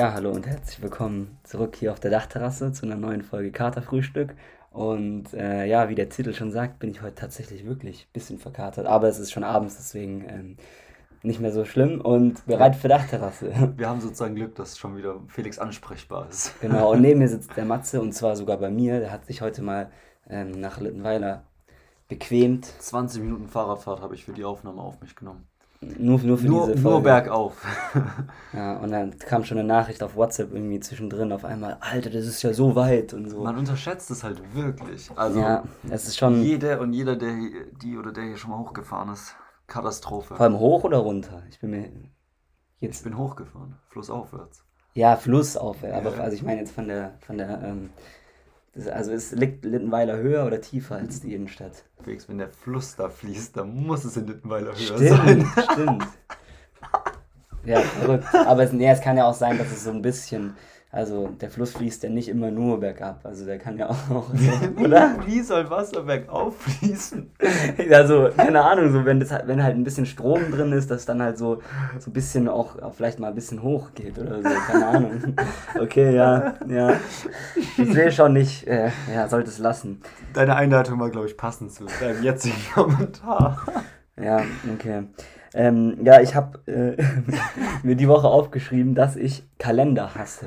Ja, hallo und herzlich willkommen zurück hier auf der Dachterrasse zu einer neuen Folge Katerfrühstück. Und äh, ja, wie der Titel schon sagt, bin ich heute tatsächlich wirklich ein bisschen verkatert. Aber es ist schon abends, deswegen ähm, nicht mehr so schlimm und bereit für Dachterrasse. Wir haben sozusagen Glück, dass schon wieder Felix ansprechbar ist. Genau, und neben mir sitzt der Matze und zwar sogar bei mir. Der hat sich heute mal ähm, nach Littenweiler bequemt. 20 Minuten Fahrradfahrt habe ich für die Aufnahme auf mich genommen. Nur, nur für nur, diese Folge. Nur bergauf. Ja, und dann kam schon eine Nachricht auf WhatsApp irgendwie zwischendrin auf einmal, Alter, das ist ja so weit und so. Man unterschätzt es halt wirklich. Also ja, es ist schon. Jeder und jeder, der hier- die oder der hier schon mal hochgefahren ist, Katastrophe. Vor allem hoch oder runter? Ich bin mir Ich jetzt. bin hochgefahren, flussaufwärts. Ja, flussaufwärts. Aber Ja. also ich meine jetzt von der von der ähm, das, also ist liegt Littenweiler höher oder tiefer als die Innenstadt? Felix, wenn der Fluss da fließt, dann muss es in Littenweiler höher sein. Stimmt, stimmt. Ja, verrückt. Aber es, nee, es kann ja auch sein, dass es so ein bisschen, also der Fluss fließt ja nicht immer nur bergab. Also der kann ja auch, oder? Wie soll Wasser bergauf fließen? Also, keine Ahnung, so wenn das halt, wenn halt ein bisschen Strom drin ist, dass dann halt so, so ein bisschen auch, auch vielleicht mal ein bisschen hoch geht oder so, keine Ahnung. Okay, ja, ja. Ich sehe schon nicht, äh, ja, sollte es lassen. Deine Einleitung war, glaube ich, passend zu deinem jetzigen Kommentar. Ja, okay. Ähm, ja, ich habe äh, mir die Woche aufgeschrieben, dass ich Kalender hasse.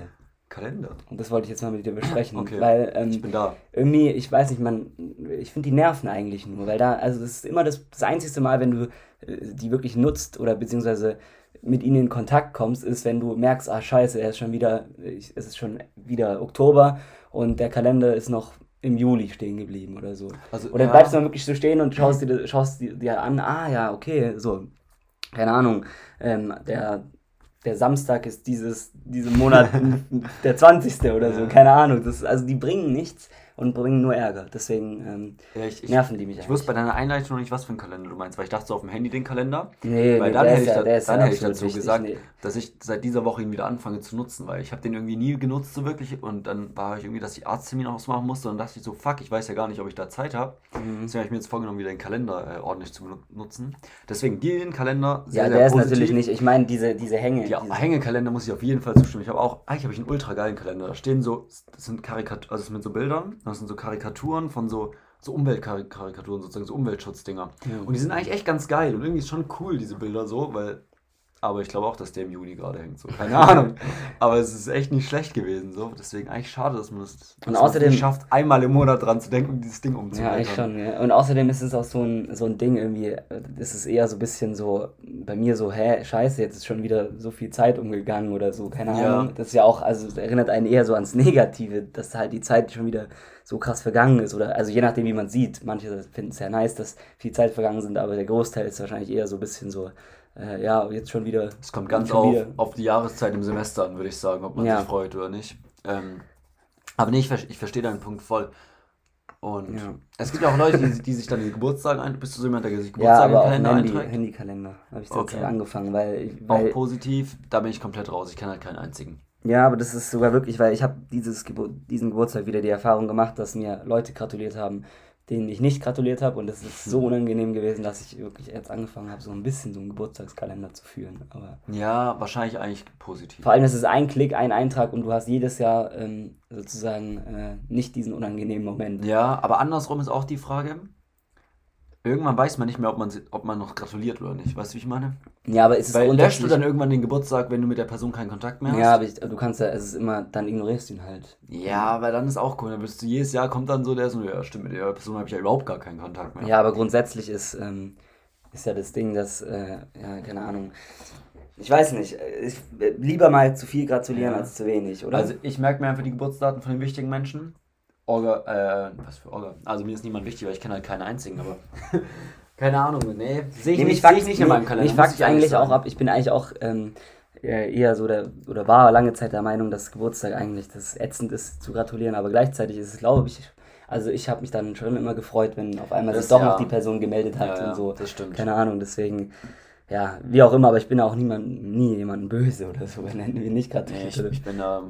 Kalender. Und das wollte ich jetzt mal mit dir besprechen, Okay. weil ähm, Ich bin da. irgendwie, ich weiß nicht, man, ich finde die nerven eigentlich nur, weil da, also das ist immer das, das einzigste Mal, wenn du äh, die wirklich nutzt oder beziehungsweise mit ihnen in Kontakt kommst, ist, wenn du merkst, ah scheiße, er ist schon wieder, ich, es ist schon wieder Oktober und der Kalender ist noch im Juli stehen geblieben oder so. Also, Oder ja. bleibst du dann wirklich so stehen und schaust dir, schaust dir, an, ah ja, okay, so, keine Ahnung, ähm, der, der Samstag ist dieses, diesen Monat der 20. oder so, keine Ahnung. Das, also die bringen nichts und bringen nur Ärger. Deswegen ähm, Ja, ich, ich, nerven die mich ich wusste bei deiner Einleitung noch nicht, was für einen Kalender du meinst, weil ich dachte so auf dem Handy den Kalender. Nee, weil nee, dann der hätte ist ich, da, dann hätte ich dazu wichtig, gesagt, nee. dass ich seit dieser Woche ihn wieder anfange zu nutzen, weil ich habe den irgendwie nie genutzt so wirklich und dann war ich irgendwie, dass ich Arzttermin ausmachen musste und dachte ich so, fuck, ich weiß ja gar nicht, ob ich da Zeit habe. Mhm. Deswegen habe ich mir jetzt vorgenommen, wieder den Kalender äh, ordentlich zu nutzen. Deswegen den Kalender sehr, Ja, sehr der ist positiv. natürlich nicht, ich meine, diese, diese Hänge. Ja, diese, Hängekalender muss ich auf jeden Fall zustimmen. Ich habe auch, eigentlich habe ich einen ultra geilen Kalender. Da stehen so, das sind Karikaturen, also das sind mit so Bildern, das sind so Karikaturen von so, so Umweltkarikaturen, sozusagen so Umweltschutzdinger. Und die sind eigentlich echt ganz geil und irgendwie ist schon cool, diese Bilder so, weil, aber ich glaube auch, dass der im Juni gerade hängt, so, keine Ahnung. aber es ist echt nicht schlecht gewesen, so. Deswegen eigentlich schade, dass man das es außerdem- nicht schafft, einmal im Monat dran zu denken und dieses Ding ja, umzublättern. ich schon. Ja. Und außerdem ist es auch so ein, so ein Ding irgendwie, das ist eher so ein bisschen so, bei mir so, hä, scheiße, jetzt ist schon wieder so viel Zeit umgegangen oder so, keine Ja. Ahnung. Das ist ja auch, also das erinnert einen eher so ans Negative, dass halt die Zeit schon wieder so krass vergangen ist. Oder also je nachdem, wie man sieht. Manche finden es ja nice, dass viel Zeit vergangen sind, aber der Großteil ist wahrscheinlich eher so ein bisschen so, äh, ja, jetzt schon wieder. Es kommt ganz auf, auf die Jahreszeit im Semester an, würde ich sagen, ob man Ja. sich freut oder nicht. Ähm, aber nee, ich, ich verstehe deinen Punkt voll. Und Ja. es gibt ja auch Leute, die, die sich dann den Geburtstag ein. Bist du so jemand, der sich Ja, Geburtstag aber im Kalender Handy? Handykalender habe ich jetzt Okay. angefangen, weil, ich- Auch weil positiv, da bin ich komplett raus. Ich kenne halt keinen einzigen. Ja, aber das ist sogar wirklich, weil ich habe dieses Gebur diesen Geburtstag wieder die Erfahrung gemacht, dass mir Leute gratuliert haben, denen ich nicht gratuliert habe. Und es ist so unangenehm gewesen, dass ich wirklich jetzt angefangen habe, so ein bisschen so einen Geburtstagskalender zu führen. Aber Ja, wahrscheinlich eigentlich positiv. vor allem ist es ein Klick, ein Eintrag und du hast jedes Jahr ähm, sozusagen äh, nicht diesen unangenehmen Moment. Ja, aber andersrum ist auch die Frage. Irgendwann weiß man nicht mehr, ob man, ob man noch gratuliert oder nicht. Weißt du, wie ich meine? Ja, aber ist es Weil löschst du dann irgendwann den Geburtstag, wenn du mit der Person keinen Kontakt mehr hast? Ja, aber ich, du kannst ja, es ist immer, dann ignorierst du ihn halt. Ja, weil dann ist auch cool. Dann wirst du jedes Jahr kommt dann so der so, ja, stimmt, mit der Person habe ich ja überhaupt gar keinen Kontakt mehr. Ja, aber grundsätzlich ist, ähm, ist ja das Ding, dass, äh, ja, keine Ahnung. Ich weiß nicht, ich, äh, lieber mal zu viel gratulieren Ja. als zu wenig, oder? Also ich merke mir einfach die Geburtsdaten von den wichtigen Menschen. Orga, äh, was für Orga? Also mir ist niemand wichtig, weil ich kenne halt keinen einzigen, aber keine Ahnung, nee. Sehe ich, Nee, nicht, seh ich nicht in meinem Kalender. Ich ehrlich eigentlich auch ab. Ich bin eigentlich auch ähm, äh, eher so der, oder war lange Zeit der Meinung, dass Geburtstag eigentlich das ätzend ist zu gratulieren, aber gleichzeitig ist es, glaube ich, also ich habe mich dann schon immer gefreut, wenn auf einmal Das sich doch ja. noch die Person gemeldet hat Ja, ja, und so. das stimmt. Keine Ahnung, deswegen, ja, wie auch immer, aber ich bin auch niemand, nie jemanden böse oder so, wenn er nicht Nee, gratuliert. ich, ich bin da,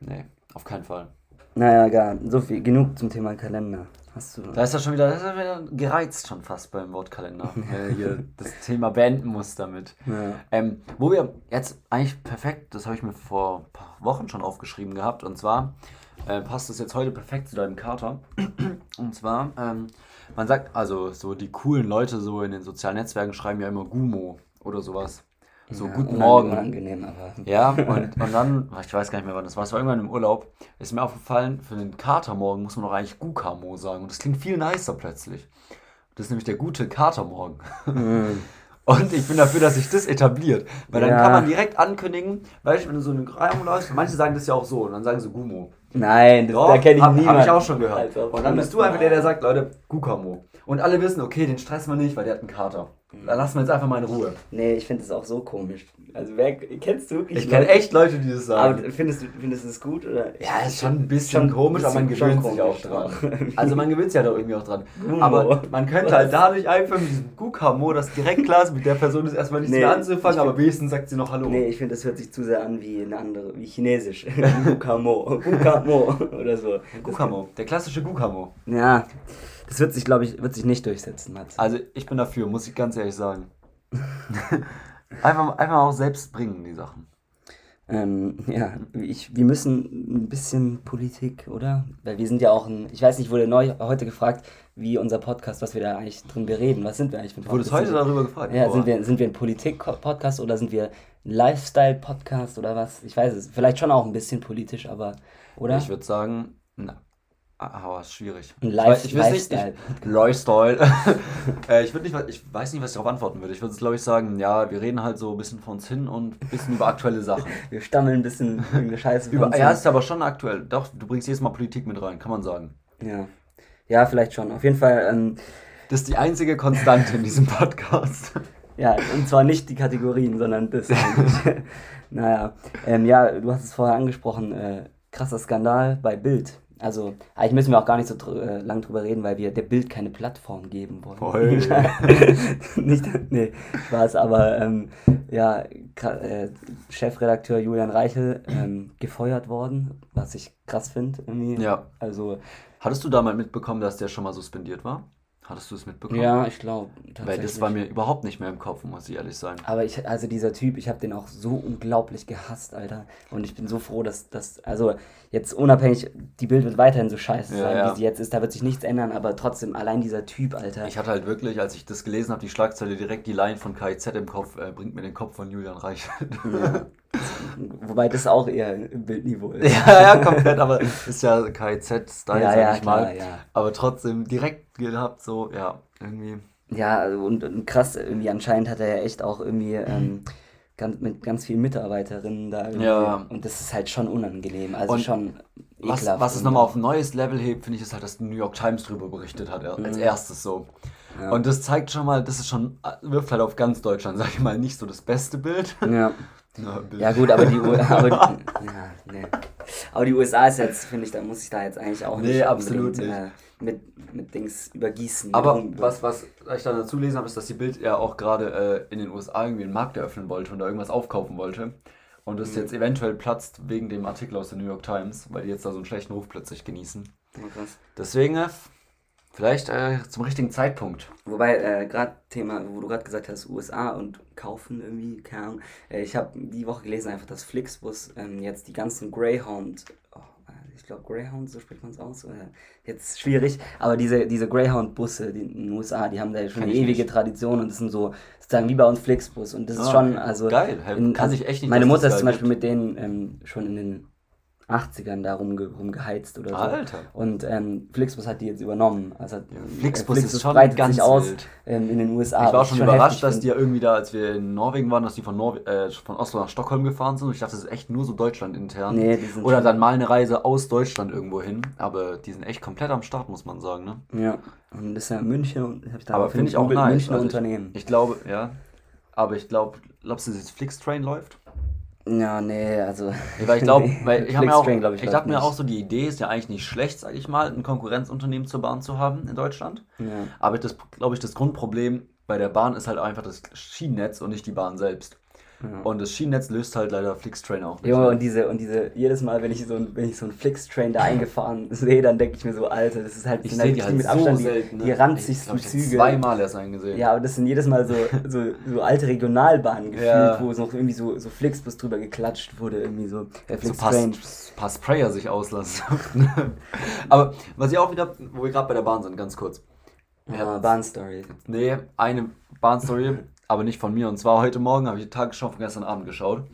nee, auf keinen Fall. Naja, gar, so viel, genug zum Thema Kalender. Hast du. Da ist er schon wieder, da ist er wieder gereizt schon fast beim Wortkalender. er hier das Thema beenden muss damit. Ja. Ähm, wo wir jetzt eigentlich perfekt, das habe ich mir vor ein paar Wochen schon aufgeschrieben gehabt, und zwar äh, passt das jetzt heute perfekt zu deinem Kater. Und zwar, ähm, man sagt, also so die coolen Leute so in den sozialen Netzwerken schreiben ja immer Gumo oder sowas. So, Ja, guten Morgen. Unangenehm, aber. Ja, und, und dann, ich weiß gar nicht mehr wann das war, es war irgendwann im Urlaub, ist mir aufgefallen, für den Katermorgen muss man doch eigentlich Gukamo sagen. Und das klingt viel nicer plötzlich. Das ist nämlich der gute Katermorgen. Mhm. Und ich bin dafür, dass sich das etabliert. Weil dann Ja. kann man direkt ankündigen, weißt du, wenn du so eine Reihung läufst, manche sagen das ja auch so, und dann sagen sie Gumo. Nein, das, Doch, da kenne ich hab, niemanden. Hab ich auch schon gehört. Ob- und dann bist du einfach der, der sagt, Leute, Gukamo. Und alle wissen, okay, den stressen wir nicht, weil der hat einen Kater. Dann lassen wir jetzt einfach mal in Ruhe. Nee, ich finde das auch so komisch. Also, wer kennst du wirklich Ich kenne echt Leute, die das sagen. Aber findest du, findest du es gut? Oder? Ja, ist schon ein bisschen Schon komisch, aber man bisschen- gewöhnt sich auch dran. Also man gewöhnt sich ja doch irgendwie auch dran. Aber man könnte Was? halt dadurch einfach mit diesem Gukamo, das direkt klar ist, mit der Person ist erstmal nichts Nee, mehr anzufangen, ich aber wenigstens sagt sie noch Hallo. Nee, ich finde, das hört sich zu sehr an wie eine andere, wie Chinesisch. Gukamo. Gukamo oder so. Gukamo, der klassische Gukamo. Ja, das wird sich, glaube ich, wird sich nicht durchsetzen, Mats. Also ich bin dafür, muss ich ganz ehrlich sagen. einfach, einfach auch selbst bringen, die Sachen. Ähm, ja, ich, wir müssen ein bisschen Politik, oder? Weil wir sind ja auch ein, ich weiß nicht, wurde neu heute gefragt, wie unser Podcast, was wir da eigentlich drin bereden. Was sind wir eigentlich für ein Du wurdest Podcast? heute darüber gefragt. Ja, Boah. sind wir, sind wir ein Politik-Podcast oder sind wir ein Lifestyle-Podcast oder was? Ich weiß es. Vielleicht schon auch ein bisschen politisch, aber, oder? Ich würde sagen, na, aber ist schwierig. Ein Ich Life- weiß- ich weiß nicht, Lifestyle. ich, Lifestyle. äh, ich, würd nicht, ich weiß nicht, was ich darauf antworten würde. Ich würde, glaube ich, sagen, ja, wir reden halt so ein bisschen von uns hin und ein bisschen über aktuelle Sachen. wir stammeln ein bisschen irgendeine Scheiße. Über, ja, ist aber schon aktuell. Doch, du bringst jedes Mal Politik mit rein, kann man sagen. ja. Ja, vielleicht schon. Auf jeden Fall, ähm, Das ist die einzige Konstante in diesem Podcast. ja, und zwar nicht die Kategorien, sondern das naja, ähm, ja, du hast es vorher angesprochen, äh, krasser Skandal bei Bild. Also, eigentlich müssen wir auch gar nicht so dr äh, lang drüber reden, weil wir der Bild keine Plattform geben wollen. Voll. nicht, nee, Spaß, aber ähm, ja, äh, Chefredakteur Julian Reichel ähm, gefeuert worden, was ich krass finde. Ja. Also, Hattest du da mal mitbekommen, dass der schon mal suspendiert war? Hattest du es mitbekommen? ja, ich glaube. Weil das war mir überhaupt nicht mehr im Kopf, muss ich ehrlich sein. Aber ich, also dieser Typ, ich habe den auch so unglaublich gehasst, Alter. Und ich bin so froh, dass das, also jetzt unabhängig, die Bild wird weiterhin so scheiße Ja, sein, ja. wie sie jetzt ist. Da wird sich nichts ändern, aber trotzdem, allein dieser Typ, Alter. Ich hatte halt wirklich, als ich das gelesen habe, die Schlagzeile direkt die Line von KIZ im Kopf, äh, bringt mir den Kopf von Julian Reich. ja. Wobei das auch eher im Bildniveau ist. ja, ja, komplett, aber ist ja KIZ-Style, Ja, sag ja, ich klar, mal. ja. Aber trotzdem direkt gehabt, so, ja, irgendwie. Ja, also und, und krass, irgendwie anscheinend hat er ja echt auch irgendwie ähm, ganz, mit ganz vielen Mitarbeiterinnen da irgendwie. Ja. Und das ist halt schon unangenehm. Also Und schon Was, ekelhaft. was es Und- nochmal auf ein neues Level hebt, finde ich, ist halt, dass die New York Times drüber berichtet hat, er- als erstes so. Mhm. Ja. Und das zeigt schon mal, das ist schon, wirft halt auf ganz Deutschland, sag ich mal, nicht so das beste Bild. Ja. Ja, Bild. Ja gut, aber die, aber, die, ja, nee. aber die USA ist jetzt, finde ich, da muss ich da jetzt eigentlich auch Nee, nicht absolut unbedingt, Äh, mit, mit Dings übergießen. mit Aber Rum- was, was ich dann dazu lesen habe, ist, dass die Bild ja auch gerade äh, in den USA irgendwie einen Markt eröffnen wollte und da irgendwas aufkaufen wollte. Und Mhm. das jetzt eventuell platzt wegen dem Artikel aus der New York Times, weil die jetzt da so einen schlechten Ruf plötzlich genießen. Krass. Deswegen äh, vielleicht äh, zum richtigen Zeitpunkt. Wobei, äh, gerade Thema, wo du gerade gesagt hast, USA und kaufen irgendwie, keine Ahnung. Äh, ich habe die Woche gelesen einfach, dass Flixbus ähm, jetzt die ganzen Greyhound, oh, äh, ich glaube Greyhound, so spricht man es aus, jetzt schwierig, aber diese, diese Greyhound-Busse die in den USA, die haben da ja schon eine ewige nicht. Tradition und das sind so, sozusagen wie bei uns Flixbus und das ist Ah, schon, okay. also... Geil, in, kann also ich echt nicht, Meine Mutter ist zum Beispiel mit denen ähm, schon in den 80ern da rumge rumgeheizt oder so. Alter. Und ähm, Flixbus hat die jetzt übernommen. Also, hat- Flixbus äh, ist schon breitet ganz sich aus wild. ähm, in den USA. Ich war schon ich überrascht, heftig dass die ja irgendwie da, als wir in Norwegen waren, dass die von, Norwe äh, von Oslo nach Stockholm gefahren sind. Und ich dachte, das ist echt nur so Deutschland intern. Nee, Oder schon- dann mal eine Reise aus Deutschland irgendwo hin. Aber die sind echt komplett am Start, muss man sagen. Ne? Ja, und das ist ja München und hab ich da Aber finde ich auch nice. Münchner Also ich- Unternehmen. Ich glaube, ja. Aber ich glaube, glaubst du, dass jetzt Flixtrain läuft? Ja, nee, also. Ja, weil ich glaube, nee, weil ich habe mir auch, glaub ich, läuft dachte mir auch so, die Idee ist ja eigentlich nicht schlecht, sage ich mal, ein Konkurrenzunternehmen zur Bahn zu haben in Deutschland. Ja. Aber das, glaube ich, das Grundproblem bei der Bahn ist halt einfach das Schienennetz und nicht die Bahn selbst. Ja. Und das Schienennetz löst halt leider Flixtrain auch nicht. Ja, und diese, und diese, jedes Mal, wenn ich so, wenn ich so einen Flixtrain da eingefahren sehe, dann denke ich mir so, Alter, das ist halt, ich sehe die halt mit Abstand so selten, die, die ne? ranzigsten ich, Züge. zweimal erst eingesehen. Ja, aber das sind jedes Mal so, so, so alte Regionalbahnen gefühlt, ja. wo es noch irgendwie so, so Flixbus drüber geklatscht wurde, irgendwie so. Flixtrain. So ein paar Sprayer sich auslassen. aber was ich auch wieder, wo wir gerade bei der Bahn sind, ganz kurz. Ja, Bahnstory. Nee, eine Bahnstory, aber nicht von mir. Und zwar heute Morgen habe ich die Tagesschau von gestern Abend geschaut.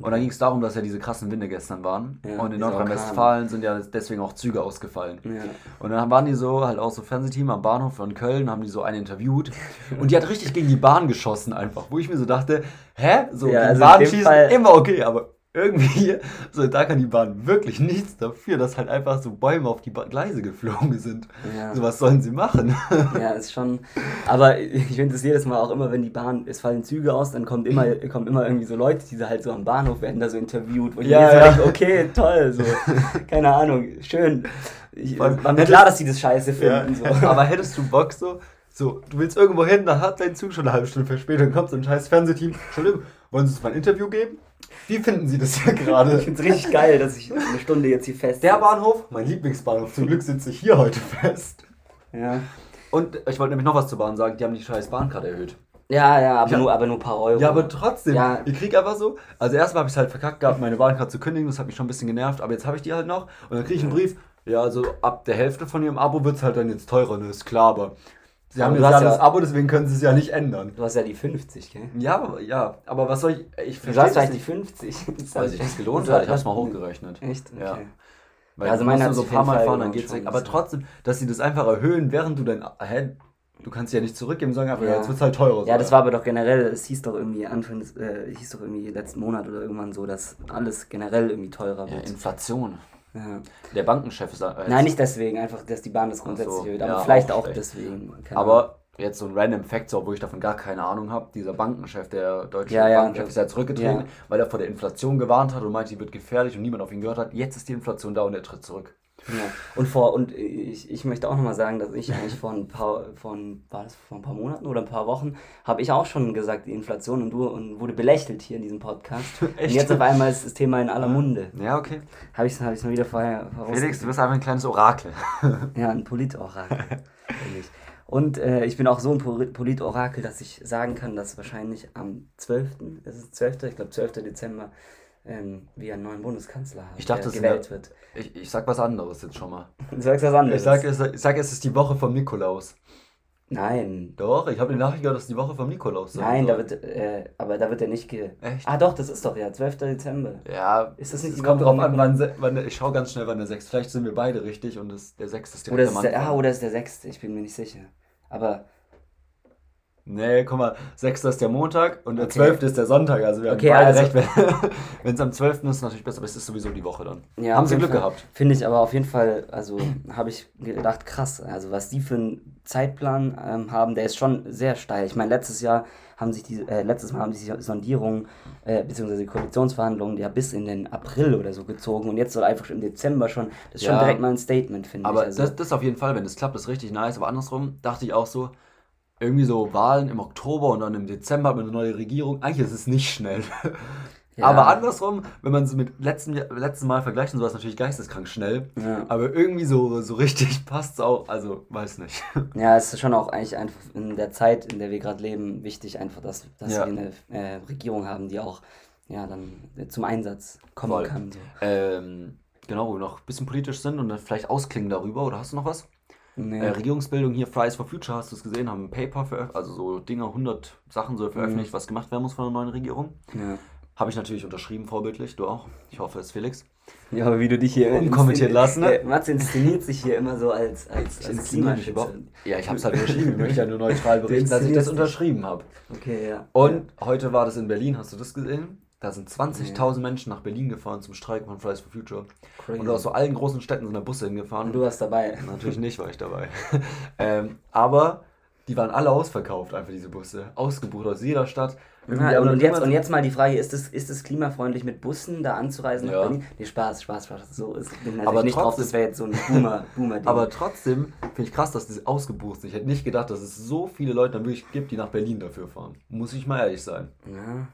Und da ging es darum, dass ja diese krassen Winde gestern waren. Ja, und in Nordrhein-Westfalen sind ja deswegen auch Züge ausgefallen. Ja. Und dann waren die so, halt auch so Fernsehteam am Bahnhof von Köln, haben die so einen interviewt. Und die hat richtig gegen die Bahn geschossen einfach. Wo ich mir so dachte, hä? So, ja, also Bahn schießen, Fall immer okay, aber irgendwie, so da kann die Bahn wirklich nichts dafür, dass halt einfach so Bäume auf die Gleise geflogen sind. Ja. So was sollen sie machen? Ja, ist schon. Aber ich finde es jedes Mal auch immer, wenn die Bahn, es fallen Züge aus, dann kommt immer, kommen immer irgendwie so Leute, die halt so am Bahnhof werden da so interviewt, wo ich ja, ja. denke, okay, toll, so. Keine Ahnung, schön. Ich, war mir klar, dass sie das scheiße finden. Ja. So. Aber hättest du Bock so, so, du willst irgendwo hin, dann hat dein Zug schon eine halbe Stunde verspätet, dann kommt so ein scheiß Fernsehteam. Entschuldigung, wollen Sie uns mal ein Interview geben? Wie finden Sie das hier gerade? Ich finde es richtig geil, dass ich eine Stunde jetzt hier fest Der Bahnhof, mein Lieblingsbahnhof. Zum Glück sitze ich hier heute fest. Ja. Und ich wollte nämlich noch was zur Bahn sagen. Die haben die scheiß Bahnkarte erhöht. Ja, ja, aber, ja. Nur, aber nur ein paar Euro. Ja, aber trotzdem. Ja. Ich krieg einfach so. Also erstmal habe ich es halt verkackt gehabt, meine Bahnkarte zu kündigen. Das hat mich schon ein bisschen genervt. Aber jetzt habe ich die halt noch. Und dann kriege ich einen Brief. Ja, also ab der Hälfte von ihrem Abo wird es halt dann jetzt teurer, ne? Ist klar, aber Sie haben jetzt ja das Abo, deswegen können sie es ja nicht ändern. Du hast ja die 50, gell? Ja, ja, aber was soll ich. Ich verstehe. Du hast vielleicht die 50. Weil sich das gelohnt hat. Ich hab's mal hochgerechnet. Echt? Okay. Ja. Weil also meine so ein paar Mal fahren, dann geht's weg. Aber trotzdem, dass sie das einfach erhöhen, während du dein. Hä? Du kannst ja nicht zurückgeben, sagen einfach, ja. jetzt wird's halt teurer. Ja, das war aber doch generell, es hieß doch irgendwie Anfang des, äh, hieß doch irgendwie letzten Monat oder irgendwann so, dass alles generell irgendwie teurer wird. Ja, Inflation. Ja. Der Bankenchef ist. Äh, Nein, nicht deswegen, einfach, dass die Bahn das grundsätzlich so, erhöht, aber ja, vielleicht auch, auch deswegen. aber Ahnung. jetzt so ein random Fact, so, obwohl ich davon gar keine Ahnung habe, dieser Bankenchef, der deutsche ja, Bankenchef, ist ja zurückgetreten, weil er vor der Inflation gewarnt hat und meinte, die wird gefährlich und niemand auf ihn gehört hat. Jetzt ist die Inflation da und er tritt zurück. Ja. Und vor und ich, ich möchte auch nochmal sagen, dass ich eigentlich vor ein paar von war das vor ein paar Monaten oder ein paar Wochen habe ich auch schon gesagt, die Inflation und du und wurde belächelt hier in diesem Podcast. Echt? Und jetzt auf einmal ist das Thema in aller Munde. Ja, okay. Habe ich es hab mal wieder vorher Felix, du bist einfach ein kleines Orakel. ja, ein Politorakel. Und äh, ich bin auch so ein Politorakel, dass ich sagen kann, dass wahrscheinlich am 12., es ist 12., ich glaube 12. Dezember, ähm, wir einen neuen Bundeskanzler haben, ich dachte, der gewählt wird. Ich, ich sag was anderes jetzt schon mal. Du sagst was anderes? Ich sag, ich sag, es ist die Woche vom Nikolaus. Nein. Doch, ich habe die Nachricht gehört, dass die Woche vom Nikolaus sein Nein, da wird, äh, aber da wird er nicht ge... Echt? Ah doch, das ist doch ja, 12. Dezember. Ja, ist das nicht es kommt drauf an, wann, wann, ich schaue ganz schnell, wann der 6. Vielleicht sind wir beide richtig und das, der 6. ist direkt oder ist der, Ah, oder ist der 6. Ich bin mir nicht sicher. Aber Nee, guck mal, 6. ist der Montag und der okay. 12. ist der Sonntag. Also wir okay, haben beide also, recht. Wenn es am 12. ist, natürlich besser, aber es ist sowieso die Woche dann. Ja, haben sie Glück Fall. gehabt. Finde ich aber auf jeden Fall, also habe ich gedacht, krass. Also was die für einen Zeitplan ähm, haben, der ist schon sehr steil. Ich meine, letztes Jahr haben sich die, äh, letztes Mal haben sich die Sondierungen äh, bzw. die Koalitionsverhandlungen ja bis in den April oder so gezogen und jetzt soll einfach im Dezember schon, das ist ja, schon direkt mal ein Statement, finde ich. Aber also, das, das auf jeden Fall, wenn es klappt, ist richtig nice. Aber andersrum dachte ich auch so, irgendwie so Wahlen im Oktober und dann im Dezember hat man eine neue Regierung. Eigentlich ist es nicht schnell. Ja. Aber andersrum, wenn man es mit letzten, letzten Mal vergleicht, so ist es natürlich geisteskrank schnell. Ja. Aber irgendwie so, so richtig passt es auch, also weiß nicht. Ja, es ist schon auch eigentlich einfach in der Zeit, in der wir gerade leben, wichtig einfach, dass, dass ja. wir eine äh, Regierung haben, die auch ja, dann zum Einsatz kommen Voll. kann. So. Ähm, genau, wo wir noch ein bisschen politisch sind und dann vielleicht ausklingen darüber. Oder hast du noch was? Nee. Äh, Regierungsbildung hier, Fridays for Future, hast du es gesehen, haben ein Paper veröffentlicht, also so Dinge, 100 Sachen so veröffentlicht, mhm. was gemacht werden muss von der neuen Regierung. Ja. Habe ich natürlich unterschrieben, vorbildlich, du auch. Ich hoffe, es ist Felix. Ja, aber wie du dich hier unkommentiert lassen. Ne? Äh, Mats inszeniert sich hier immer so als, als, als Klimaschützer. Ja, ich habe es halt unterschrieben. Ich möchte ja nur neutral berichten, dass ich das unterschrieben habe. Okay, ja. Und heute war das in Berlin, hast du das gesehen? Da sind 20.000 Menschen nach Berlin gefahren zum Streiken von Fridays for Future. Crazy. Und aus so allen großen Städten sind da Busse hingefahren. Und du warst dabei. Natürlich nicht, war ich dabei. ähm, aber die waren alle ausverkauft, einfach diese Busse. Ausgebucht aus jeder Stadt. Ja, und, jetzt, und jetzt mal die Frage, ist es, ist es klimafreundlich mit Bussen da anzureisen nach ja. Berlin? Nee, Spaß, Spaß, Spaß. So ist bin natürlich aber nicht trotzdem, drauf, das wäre jetzt so ein Boomer, Boomer -Ding. Aber trotzdem finde ich krass, dass das ausgebucht sind. Ich hätte nicht gedacht, dass es so viele Leute dann wirklich gibt, die nach Berlin dafür fahren. Muss ich mal ehrlich sein. Ja.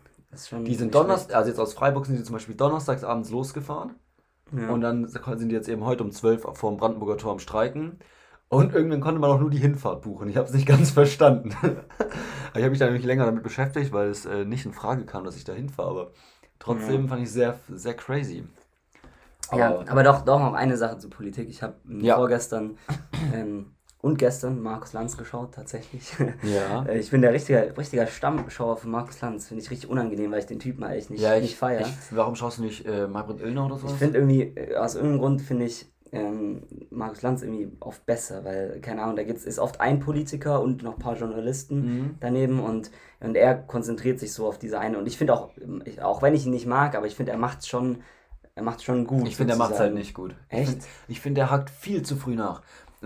Die sind Donnerstag, also jetzt aus Freiburg sind die zum Beispiel donnerstags abends losgefahren. Ja. Und dann sind die jetzt eben heute um 12 vor dem Brandenburger Tor am Streiken. Und irgendwann konnte man auch nur die Hinfahrt buchen. Ich habe es nicht ganz verstanden. ich habe mich da nämlich länger damit beschäftigt, weil es äh, nicht in Frage kam, dass ich da hinfahre. Aber trotzdem ja. fand ich sehr, sehr crazy. Aber, ja, aber doch, doch noch eine Sache zur Politik. Ich habe ja. vorgestern ähm, und gestern Markus Lanz geschaut, tatsächlich. Ja. Äh, ich bin der richtige, richtiger Stammschauer von Markus Lanz. Finde ich richtig unangenehm, weil ich den Typen eigentlich nicht, ja, ich, nicht feiere. warum schaust du nicht äh, Maybrit Illner oder so? Ich finde irgendwie, äh, aus irgendeinem Grund finde ich ähm, Markus Lanz irgendwie oft besser, weil, keine Ahnung, da gibt's, ist oft ein Politiker und noch ein paar Journalisten mhm. daneben und, und er konzentriert sich so auf diese eine. Und ich finde auch, ich, auch wenn ich ihn nicht mag, aber ich finde, er macht schon er macht schon gut. Ich finde, er macht es halt nicht gut. Echt? Ich finde, er hackt viel zu früh nach.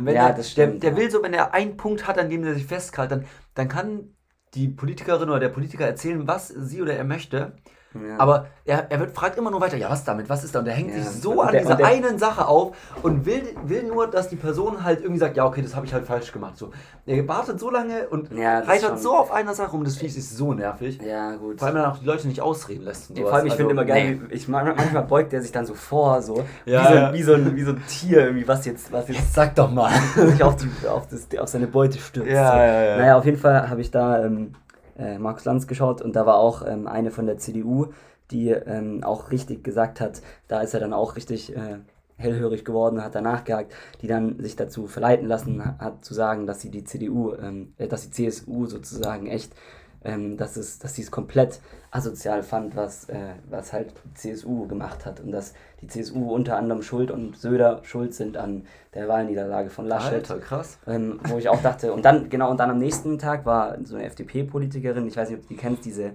Ja, er, das stimmt. Der, der will so, wenn er einen Punkt hat, an dem er sich festhält, dann, dann kann die Politikerin oder der Politiker erzählen, was sie oder er möchte. Ja. Aber er, er wird, fragt immer nur weiter, ja, was damit, was ist da? Und er hängt ja. sich so an der, dieser der, einen Sache auf und will, will nur, dass die Person halt irgendwie sagt, ja, okay, das habe ich halt falsch gemacht. So. Er wartet so lange und ja, reitert so auf einer Sache rum, das Viech ist so nervig. Ja, gut. Vor allem, wenn er auch die Leute nicht ausreden lässt. Und vor allem, ich also, finde immer geil, nee. ich, manchmal beugt er sich dann so vor, so, ja, wie, so, wie, so ein, wie so ein Tier, irgendwie, was jetzt, was jetzt, sag doch mal, sich auf, die, auf, das, auf seine Beute stürzt. Ja, so. ja, ja. Naja, auf jeden Fall habe ich da ähm, äh, Markus Lanz geschaut und da war auch ähm, eine von der CDU, die ähm, auch richtig gesagt hat, da ist er dann auch richtig äh, hellhörig geworden, hat danach gehakt, die dann sich dazu verleiten lassen hat zu sagen, dass sie die CDU, ähm, äh, dass die CSU sozusagen echt, ähm, dass es, dass sie es komplett asozial fand, was, äh, was halt die CSU gemacht hat und dass die CSU unter anderem schuld und Söder schuld sind an der Wahlniederlage von Laschet. Alter, krass. Ähm, wo ich auch dachte, und dann, genau, und dann am nächsten Tag war so eine FDP-Politikerin, ich weiß nicht, ob du die kennst, diese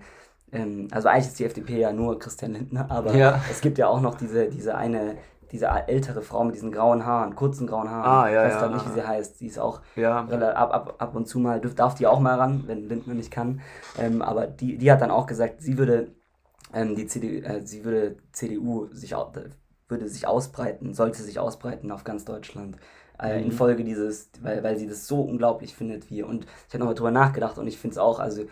ähm, also eigentlich ist die FDP ja nur Christian Lindner, aber ja. es gibt ja auch noch diese, diese eine, diese ältere Frau mit diesen grauen Haaren, kurzen grauen Haaren. Ah, ja, ich weiß ja, nicht, wie sie heißt. Die ist auch ja. ab, ab, ab und zu mal, darf die auch mal ran, wenn Lindner nicht kann. Ähm, aber die, die hat dann auch gesagt, sie würde ähm, die CDU, äh, sie würde CDU sich würde sich ausbreiten, sollte sich ausbreiten auf ganz Deutschland. Äh, mhm. Infolge dieses, weil, weil sie das so unglaublich findet wie. Und ich habe nochmal drüber nachgedacht und ich finde es auch, also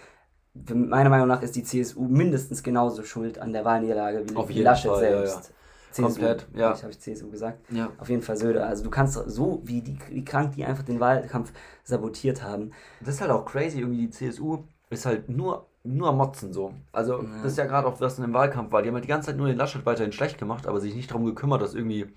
meiner Meinung nach ist die CSU mindestens genauso schuld an der Wahlniederlage wie, wie Laschet Fall, selbst. Ja. CSU, Komplett, ja. Ich habe ich CSU gesagt. Ja. Auf jeden Fall Söder. Also du kannst so, wie, die, wie krank die einfach den Wahlkampf sabotiert haben. Das ist halt auch crazy, irgendwie die CSU ist halt nur, nur am Motzen so. Also ja. das ist ja gerade auch, was in dem Wahlkampf war. Die haben halt die ganze Zeit nur den Laschet weiterhin schlecht gemacht, aber sich nicht darum gekümmert, dass irgendwie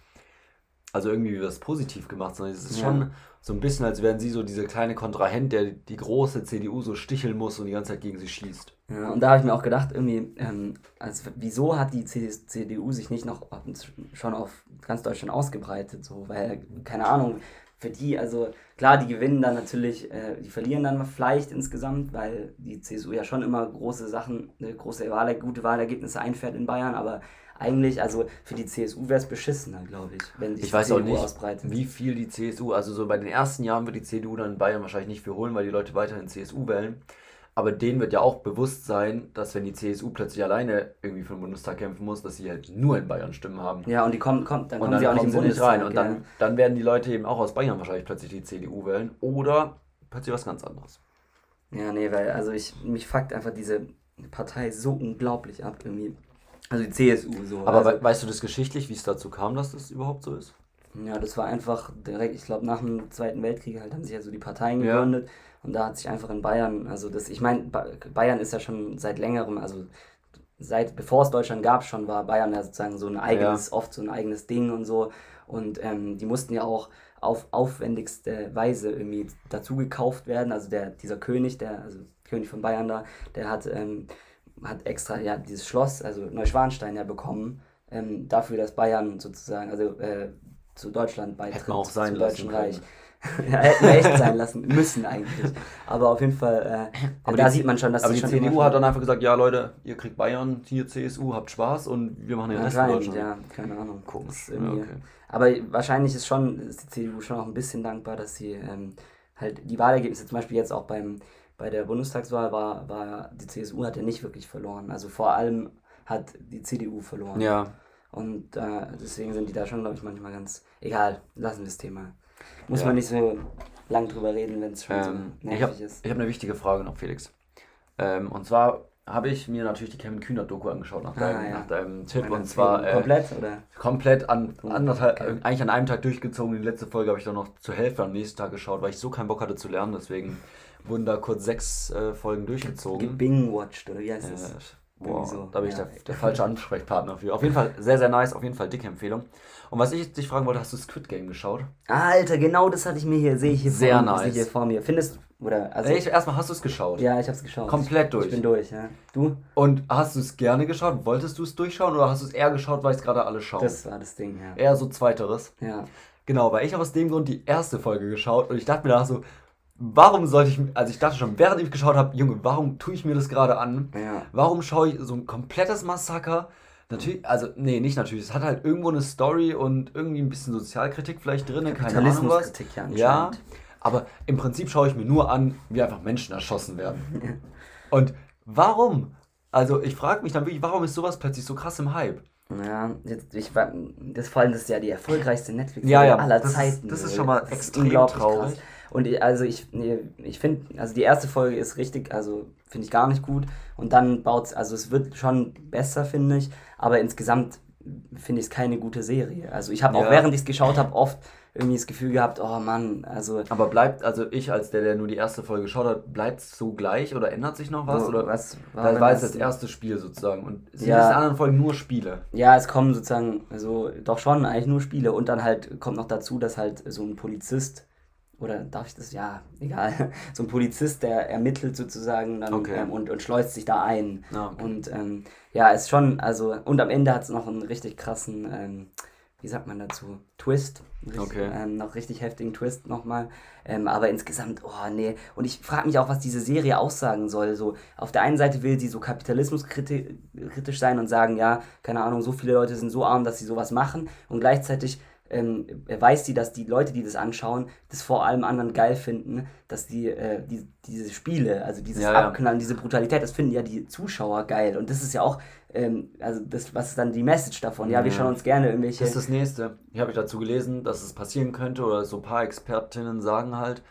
also irgendwie was positiv gemacht, sondern es ist ja. schon so ein bisschen, als wären sie so diese kleine Kontrahent, der die große CDU so sticheln muss und die ganze Zeit gegen sie schießt. Ja, und da habe ich mir auch gedacht, irgendwie, ähm, also wieso hat die CDU sich nicht noch schon auf ganz Deutschland ausgebreitet, so, weil, keine Ahnung, für die, also klar, die gewinnen dann natürlich, äh, die verlieren dann vielleicht insgesamt, weil die CSU ja schon immer große Sachen, eine große Wahl, gute Wahlergebnisse einfährt in Bayern, aber eigentlich, also für die CSU wäre es beschissener, glaube ich, wenn sich ich weiß CDU auch nicht, ausbreitet. Wie viel die CSU, also so bei den ersten Jahren wird die CDU dann in Bayern wahrscheinlich nicht für holen, weil die Leute weiterhin CSU wählen. Aber denen wird ja auch bewusst sein, dass wenn die CSU plötzlich alleine irgendwie für den Bundestag kämpfen muss, dass sie halt nur in Bayern Stimmen haben. Ja, und die kommen, kommen dann kommen dann sie auch nicht in Bundestag rein. Und dann, dann werden die Leute eben auch aus Bayern wahrscheinlich plötzlich die CDU wählen oder plötzlich was ganz anderes. Ja, nee, weil also ich mich fuckt einfach diese Partei so unglaublich ab irgendwie. Also die CSU so. Aber also, weißt du das geschichtlich, wie es dazu kam, dass das überhaupt so ist? Ja, das war einfach direkt, ich glaube, nach dem Zweiten Weltkrieg halt haben sich ja so die Parteien gegründet ja. und da hat sich einfach in Bayern, also das, ich meine, Bayern ist ja schon seit längerem, also seit bevor es Deutschland gab schon, war Bayern ja sozusagen so ein eigenes, ja. oft so ein eigenes Ding und so. Und ähm, die mussten ja auch auf aufwendigste Weise irgendwie dazu gekauft werden. Also der, dieser König, der, also König von Bayern da, der hat ähm, hat extra ja dieses Schloss, also Neuschwanstein ja bekommen, ähm, dafür, dass Bayern sozusagen, also äh, zu Deutschland beitritt, Hätten auch sein zum Deutschen Reich. ja, hätten wir echt sein lassen müssen eigentlich. Aber auf jeden Fall, äh, aber da die, sieht man schon, dass aber die CDU hat dann einfach gesagt, ja Leute, ihr kriegt Bayern, hier CSU, habt Spaß und wir machen den Rest in Deutschland. Ja, keine Ahnung. Komisch. Ja, okay. Aber wahrscheinlich ist schon, ist die CDU schon auch ein bisschen dankbar, dass sie ähm, halt die Wahlergebnisse zum Beispiel jetzt auch beim bei der Bundestagswahl war, war die CSU hat ja nicht wirklich verloren. Also vor allem hat die CDU verloren. Ja. Und äh, deswegen sind die da schon, glaube ich, manchmal ganz. Egal, lassen wir das Thema. Muss ja. man nicht so lang drüber reden, wenn es schon ähm, so nervig ich hab, ist. Ich habe eine wichtige Frage noch, Felix. Ähm, und zwar habe ich mir natürlich die Kevin Kühner-Doku angeschaut nach Ah, deinem, ja. nach deinem Tipp. Meine Und zwar äh, komplett, oder? komplett an anderthalb, okay. äh, eigentlich an einem Tag durchgezogen. Die letzte Folge habe ich dann noch zur Hälfte am nächsten Tag geschaut, weil ich so keinen Bock hatte zu lernen. Deswegen wurden da kurz sechs äh, Folgen durchgezogen. Gebingwatcht, oder wie heißt Äh, das? boah, Irgendwie so, da bin ich ja. der, der falsche Ansprechpartner für. Auf jeden Fall sehr, sehr nice. Auf jeden Fall dicke Empfehlung. Und was ich dich fragen wollte, hast du Squid Game geschaut? Alter, genau das hatte ich mir hier, sehe ich hier, Sehr vor, nice. ich hier vor mir. Findest oder also ich, erstmal hast du es geschaut. ja, ich hab's geschaut. Komplett durch. Ich bin durch, ja. Du? Und hast du es gerne geschaut? Wolltest du es durchschauen oder hast du es eher geschaut, weil es gerade alle schauen? Das war das Ding, ja. Eher so zweiteres. Ja. Genau, weil ich habe aus dem Grund die erste Folge geschaut und ich dachte mir danach so, warum sollte ich, also ich dachte schon, während ich geschaut habe, Junge, warum tue ich mir das gerade an? Ja. Warum schaue ich so ein komplettes Massaker? Natürlich, also, nee, nicht natürlich. Es hat halt irgendwo eine Story und irgendwie ein bisschen Sozialkritik vielleicht drin, keine Ahnung was. Kapitalismuskritik, ja, Ja, anscheinend. Aber im Prinzip schaue ich mir nur an, wie einfach Menschen erschossen werden. Und warum? Also, ich frage mich dann wirklich, warum ist sowas plötzlich so krass im Hype? Ja, jetzt, ich das vor allem das ist ja die erfolgreichste netflix Ja, ja, aller das ist- Zeiten. das ist schon mal Das extrem unglaublich traurig. Und ich- also ich, ich finde, also die erste Folge ist richtig, also finde ich gar nicht gut. Und dann baut also es wird schon besser, finde ich. Aber insgesamt finde ich es keine gute Serie. Also ich habe auch Ja. während ich es geschaut habe oft irgendwie das Gefühl gehabt, oh Mann, also Aber bleibt, also ich als der, der nur die erste Folge geschaut hat, bleibt es so gleich oder ändert sich noch was? Wo- oder was war war jetzt das erste Spiel sozusagen. Und sind Ja. die anderen Folgen nur Spiele? Ja, es kommen sozusagen, also doch schon eigentlich nur Spiele und dann halt kommt noch dazu, dass halt so ein Polizist, oder darf ich das? Ja, egal. So ein Polizist, der ermittelt sozusagen dann Okay. ähm, und, und schleust sich da ein. Ah, okay. Und ähm, ja, ist schon, also, und am Ende hat es noch einen richtig krassen, ähm, wie sagt man dazu, Twist. Richtig, Okay. ähm, noch richtig heftigen Twist nochmal. Ähm, aber insgesamt, oh nee. Und ich frage mich auch, was diese Serie aussagen soll. So, auf der einen Seite will sie so kapitalismuskritisch sein und sagen, ja, keine Ahnung, so viele Leute sind so arm, dass sie sowas machen. Und gleichzeitig ähm, weiß sie, dass die Leute, die das anschauen, das vor allem anderen geil finden, dass die, äh, die diese Spiele, also dieses Ja, ja. Abknallen, diese Brutalität, das finden ja die Zuschauer geil. Und das ist ja auch, ähm, also das, was ist dann die Message davon? Ja, wir Ja. schauen uns gerne irgendwelche. Das ist das nächste. Hier habe ich dazu gelesen, dass es passieren könnte, oder so ein paar Expertinnen sagen halt,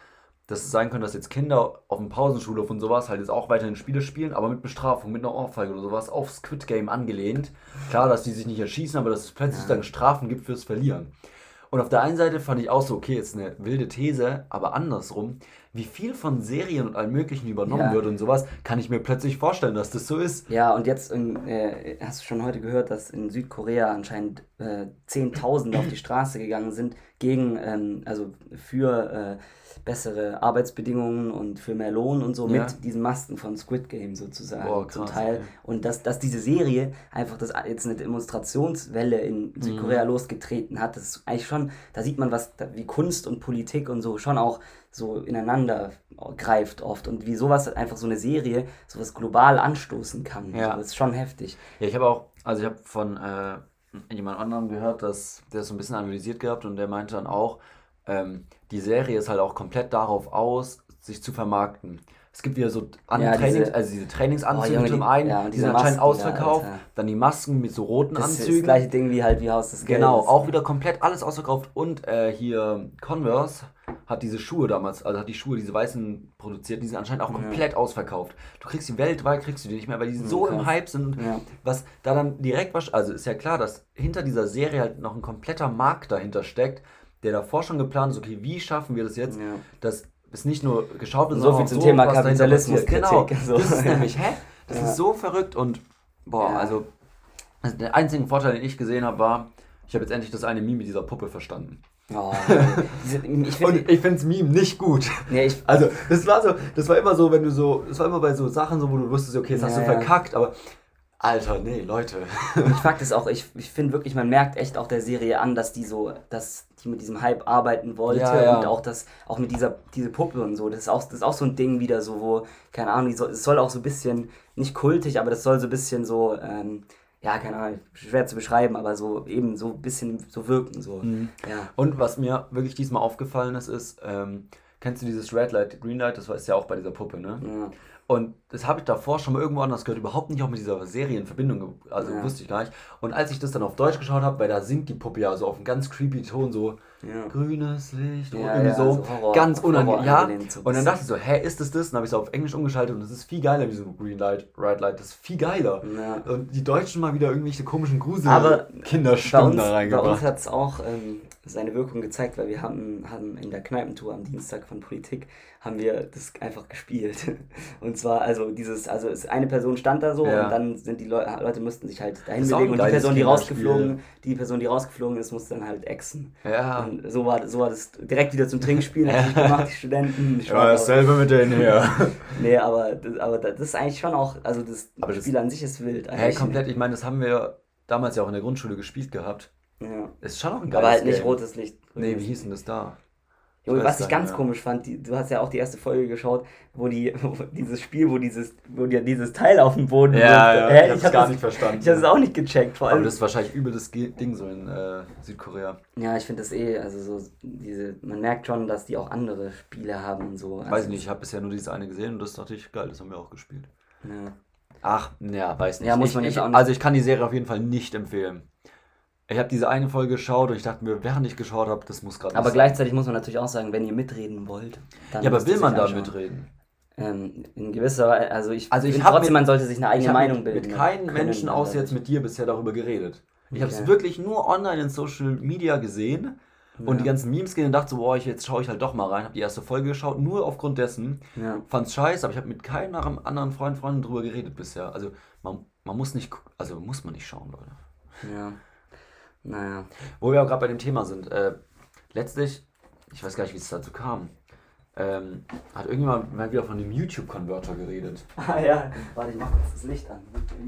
dass es sein könnte, dass jetzt Kinder auf dem Pausenschulhof und sowas halt jetzt auch weiterhin Spiele spielen, aber mit Bestrafung, mit einer Ohrfeige oder sowas auf Squid Game angelehnt. Klar, dass die sich nicht erschießen, aber dass es plötzlich dann Strafen gibt fürs Verlieren. Und auf der einen Seite fand ich auch so, okay, jetzt eine wilde These, aber andersrum, wie viel von Serien und allem Möglichen übernommen Ja. wird und sowas, kann ich mir plötzlich vorstellen, dass das so ist. Ja, und jetzt in, äh, hast du schon heute gehört, dass in Südkorea anscheinend äh, Zehntausende auf die Straße gegangen sind gegen, ähm, also für äh, bessere Arbeitsbedingungen und für mehr Lohn und so Ja. mit diesen Masken von Squid Game sozusagen Boah, zum krass, Teil. okay. Und dass, dass diese Serie einfach das jetzt eine Demonstrationswelle in Mhm. Südkorea losgetreten hat, das ist eigentlich schon, da sieht man, was wie Kunst und Politik und so schon auch so ineinander greift oft und wie sowas einfach so eine Serie sowas global anstoßen kann. Ja. So, das ist schon heftig. Ja, ich habe auch, also ich habe von äh, jemand anderem gehört, dass der es so ein bisschen analysiert gehabt und der meinte dann auch, ähm, die Serie ist halt auch komplett darauf aus, sich zu vermarkten. Es gibt wieder so an Ja, Trainings, diese- also diese Trainingsanzüge Oh, zum einen, ja, die diese sind anscheinend Masken da, ausverkauft. Alter. dann die Masken mit so roten Das ist das Anzügen. gleiche Ding wie halt wie Haus des Geldes. Genau, auch wieder komplett alles ausverkauft. Und äh, hier Converse hat diese Schuhe damals, also hat die Schuhe, diese weißen produziert, die sind anscheinend auch komplett ausverkauft. Du kriegst die weltweit, kriegst du die nicht mehr, weil die so im krass. Hype sind. Ja. Was da dann direkt, also ist ja klar, dass hinter dieser Serie halt noch ein kompletter Markt dahinter steckt, der davor schon geplant ist, okay, wie schaffen wir das jetzt, Ja. dass es nicht nur geschaut wird, So viel zum auch Thema passiert. Genau, So. das ist nämlich, hä? Das Ja. ist so verrückt und, boah, also, der einzige Vorteil, den ich gesehen habe, war, ich habe jetzt endlich das eine Meme mit dieser Puppe verstanden. Oh, ich finde, Und ich finde das Meme nicht gut. nee, ich, Also, das war so, das war immer so, wenn du so, das war immer bei so Sachen so, wo du wusstest, okay, jetzt hast Ja, du ja. verkackt, aber, Alter, nee, Leute. Und Fakt ist auch, ich, ich finde wirklich, man merkt echt auch der Serie an, dass die so, dass die mit diesem Hype arbeiten wollte Ja, ja. und auch das, auch mit dieser diese Puppe und so. Das ist auch, das ist auch so ein Ding wieder so, wo, keine Ahnung, es soll auch so ein bisschen, nicht kultig, aber das soll so ein bisschen so, ähm, ja, keine Ahnung, schwer zu beschreiben, aber so eben so ein bisschen so wirken. So. Ja. Und was mir wirklich diesmal aufgefallen ist, ist, ähm, kennst du dieses Red Light, Green Light? Das war ist ja auch bei dieser Puppe, ne? Ja. Und das habe ich davor schon mal irgendwo anders gehört, überhaupt nicht auch mit dieser Serie in Verbindung, also Ja. wusste ich gar nicht. Und als ich das dann auf Deutsch geschaut habe, weil da singt die Puppe ja so auf einem ganz creepy Ton so, ja. grünes Licht, ja, irgendwie ja, so, so Horror, ganz unangenehm. Ja, und dann dachte ich so, hä, ist es das? Dann habe ich es auf Englisch umgeschaltet und es ist viel geiler wie so Green Light, Red Light, das ist viel geiler. Und die Deutschen mal wieder irgendwelche komischen Grusel Kinderstimmen da reingebracht. Bei uns hat es auch ähm, seine Wirkung gezeigt, weil wir haben, haben in der Kneipentour am Dienstag von Politik haben wir das einfach gespielt. Und zwar, also dieses, also eine Person stand da so ja. und dann sind die Le Leute mussten sich halt dahin bewegen und die Person, die rausgeflogen, die Person, die rausgeflogen ist, musste dann halt exen. Ja. Und so war, so war das direkt wieder zum Trinkspiel natürlich gemacht, die Studenten. Ja, dasselbe mit denen hier. nee, aber, das, aber das ist eigentlich schon auch, also das aber Spiel das, an sich ist wild. Hey, komplett, ich meine, das haben wir damals ja auch in der Grundschule gespielt gehabt. Ja. Ist schon auch ein geiles Aber halt nicht Game. rotes Licht. Nee, wie hieß denn das da? Junge, was ich ganz ja. komisch fand, die, du hast ja auch die erste Folge geschaut, wo die wo dieses Spiel, wo dieses, wo dir dieses Teil auf dem Boden ja, ja, ich, ich hab's gar das, nicht verstanden. Ich habe es auch nicht gecheckt. Vor allem. Aber das ist wahrscheinlich übel das Ding so in äh, Südkorea. Ja, ich finde das eh, also so diese, man merkt schon, dass die auch andere Spiele haben und so. Also weiß ich nicht, ich habe bisher nur diese eine gesehen und das dachte ich, geil, das haben wir auch gespielt. Ja. Ach, ja, weiß nicht. Ja, muss man ich, nicht. Also ich kann die Serie auf jeden Fall nicht empfehlen. Ich habe diese eine Folge geschaut und ich dachte mir, während ich geschaut habe, das muss gerade. Aber sein. gleichzeitig muss man natürlich auch sagen, wenn ihr mitreden wollt, dann. Ja, aber will man da mitreden? Ähm, in gewisser Weise, also ich, also ich finde trotzdem, mit, man sollte sich eine eigene Meinung bilden. Ich habe mit keinem Menschen außer jetzt mit dir bisher darüber geredet. Ich okay. habe es wirklich nur online in Social Media gesehen und die ganzen Memes gesehen und dachte so, boah, ich, jetzt schaue ich halt doch mal rein. Habe die erste Folge geschaut, nur aufgrund dessen. Ja. Fand's scheiße, aber ich habe mit keinem anderen Freund, Freundin drüber geredet bisher. Also man, man muss nicht, also muss man nicht schauen, Leute. Ja. Naja. Wo wir auch gerade bei dem Thema sind. Äh, letztlich, ich weiß gar nicht, wie es dazu kam, ähm, hat irgendjemand mal wieder von dem YouTube-Converter geredet. Ah ja, warte, ich mach kurz das Licht an.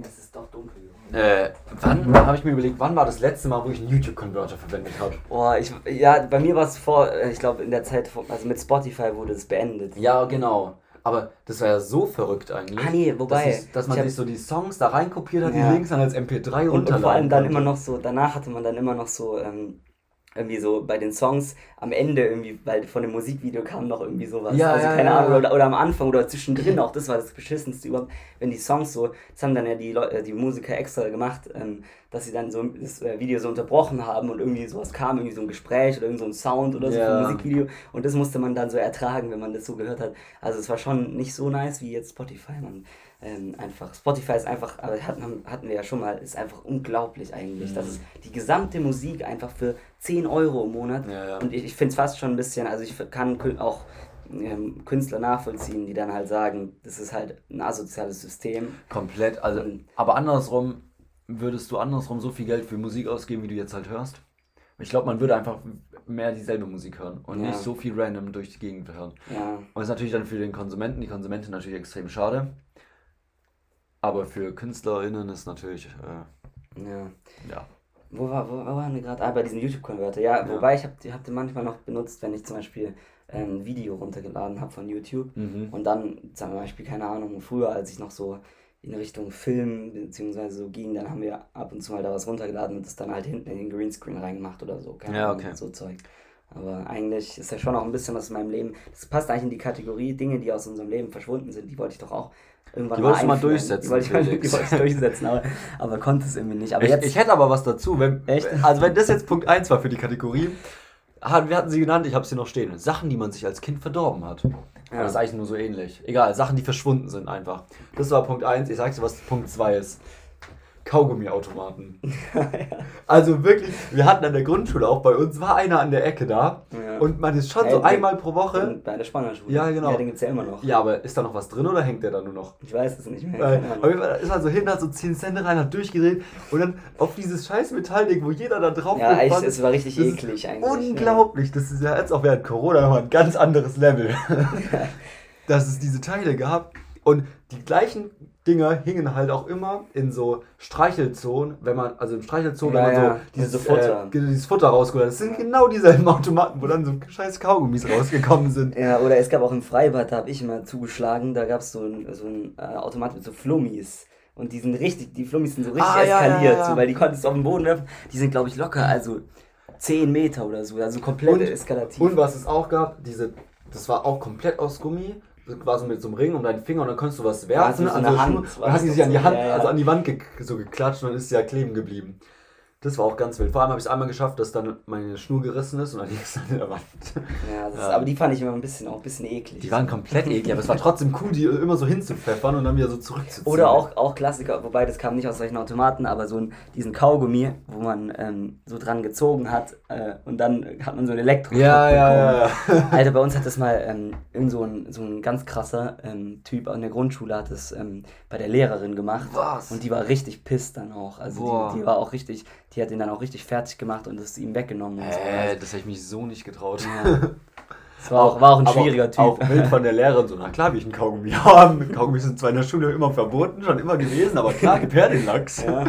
Es ist doch dunkel. Äh, wann habe ich mir überlegt, wann war das letzte Mal, wo ich einen YouTube-Converter verwendet habe? Boah, ich, ja, bei mir war es vor, äh, ich glaube in der Zeit, also mit Spotify wurde es beendet. Ja, genau. Aber das war ja so verrückt eigentlich. Ah nee, wobei. Dass, ich, dass man sich so die Songs da reinkopiert hat, ja. die Links dann als MP3 und, und vor allem dann immer noch so, danach hatte man dann immer noch so, ähm, irgendwie so bei den Songs am Ende irgendwie, weil von dem Musikvideo kam noch irgendwie sowas. Ja, also ja, keine ja, Ahnung, oder, oder am Anfang oder zwischendrin auch, das war das Beschissenste überhaupt, wenn die Songs so, das haben dann ja die Leute, die Musiker extra gemacht, ähm, dass sie dann so das äh, Video so unterbrochen haben und irgendwie sowas kam, irgendwie so ein Gespräch oder irgend so ein Sound oder so ja. vom Musikvideo und das musste man dann so ertragen, wenn man das so gehört hat. Also es war schon nicht so nice wie jetzt Spotify, man ähm, einfach. Spotify ist einfach, aber hatten, hatten wir ja schon mal, ist einfach unglaublich eigentlich. Mhm. Das ist die gesamte Musik einfach für 10 Euro im Monat. Ja, ja. Und ich, ich finde es fast schon ein bisschen, also ich kann auch ähm, Künstler nachvollziehen, die dann halt sagen, das ist halt ein asoziales System. Komplett, also, Und, aber andersrum, würdest du andersrum so viel Geld für Musik ausgeben, wie du jetzt halt hörst? Ich glaube, man würde einfach mehr dieselbe Musik hören und ja. nicht so viel random durch die Gegend hören. Ja. Und das ist natürlich dann für den Konsumenten, die Konsumentin natürlich extrem schade. Aber für KünstlerInnen ist natürlich. Äh, ja. ja. Wo, war, wo, wo waren wir gerade? Ah, bei diesen YouTube-Konverter. Ja, ja, wobei ich habe hab den manchmal noch benutzt, wenn ich zum Beispiel ähm, ein Video runtergeladen habe von YouTube mhm. und dann zum Beispiel, keine Ahnung, früher, als ich noch so in Richtung Film beziehungsweise so ging, dann haben wir ab und zu mal da was runtergeladen und das dann halt hinten in den Greenscreen reingemacht oder so. Keine ja, okay. so Zeug. Aber eigentlich ist ja schon auch ein bisschen was in meinem Leben. Das passt eigentlich in die Kategorie Dinge, die aus unserem Leben verschwunden sind. Die wollte ich doch auch irgendwann die wolltest du mal durchsetzen. Die wollte ich, mal, die wollte ich durchsetzen, aber, aber konnte es irgendwie nicht. Aber ich, jetzt, ich hätte aber was dazu. Wenn, Echt? Also wenn das jetzt Punkt 1 war für die Kategorie, wir hatten sie genannt, ich habe sie noch stehen. Sachen, die man sich als Kind verdorben hat. Ja. Das ist eigentlich nur so ähnlich. Egal, Sachen, die verschwunden sind einfach. Das war Punkt 1. Ich sag's dir, was Punkt 2 ist. Kaugummiautomaten. ja. Also wirklich, wir hatten an der Grundschule auch bei uns, war einer an der Ecke da ja. und man ist schon hey, so einmal pro Woche. Bei der Spannerschule. Ja, genau. Ja, den gibt's ja immer noch. Ja, aber ist da noch was drin oder hängt der da nur noch? Ich weiß es nicht mehr. Weil, auf jeden Fall ist man so hin, hat so 10 Cent rein, hat durchgedreht und dann auf dieses scheiß Metallding, wo jeder da drauf Ja, echt, es war richtig eklig eigentlich. Unglaublich. Das ist ja jetzt auch während Corona nochmal ein ganz anderes Level. Dass es diese Teile gab und die gleichen Dinger hingen halt auch immer in so Streichelzonen, wenn man, also im Streichelzonen, ja, wenn man ja. so dieses, also Futter. Äh, dieses Futter rausgeholt hat. Das sind genau dieselben Automaten, wo dann so scheiß Kaugummis rausgekommen sind. Ja, oder es gab auch im Freibad, da habe ich immer zugeschlagen, da gab es so ein, so ein äh, Automat mit so Flummis. Und die sind richtig, die Flummis sind so richtig ah, eskaliert, ja, so, weil die konntest du auf den Boden werfen. Die sind, glaube ich, locker, also 10 Meter oder so, also komplett und, eskalativ. Und was es auch gab, diese, das war auch komplett aus Gummi quasi mit so einem Ring um deinen Finger und dann konntest du was werfen. Also an der Hand. Dann hat die sich an die Hand, ja, ja. also an die Wand ge so geklatscht und dann ist sie ja kleben geblieben. Das war auch ganz wild. Vor allem habe ich es einmal geschafft, dass dann meine Schnur gerissen ist und dann liegt es dann in der Wand. Ja, Ist, aber die fand ich immer ein bisschen, auch ein bisschen eklig. Die waren komplett eklig, aber es war trotzdem cool, die immer so hinzupfeffern und dann wieder so zurückzuziehen. Oder auch, auch Klassiker, wobei das kam nicht aus solchen Automaten, aber so ein, diesen Kaugummi, wo man ähm, so dran gezogen hat äh, und dann hat man so ein Elektro. Ja, ja, ja, ja. Alter, bei uns hat das mal ähm, irgend so ein, so ein ganz krasser ähm, Typ an der Grundschule hat das ähm, bei der Lehrerin gemacht. Was? Und die war richtig pisst dann auch. Also die, die war auch richtig, die hat ihn dann auch richtig fertig gemacht und es ihm weggenommen. Und so. Äh, das hätte ich mich so nicht getraut. Ja. Das war auch, war auch ein schwieriger Typ. Auch wild von der Lehrerin so, na klar will ich einen Kaugummi haben. Kaugummis sind zwar in der Schule immer verboten, schon immer gewesen, aber klar, gib her den Lachs. Ja.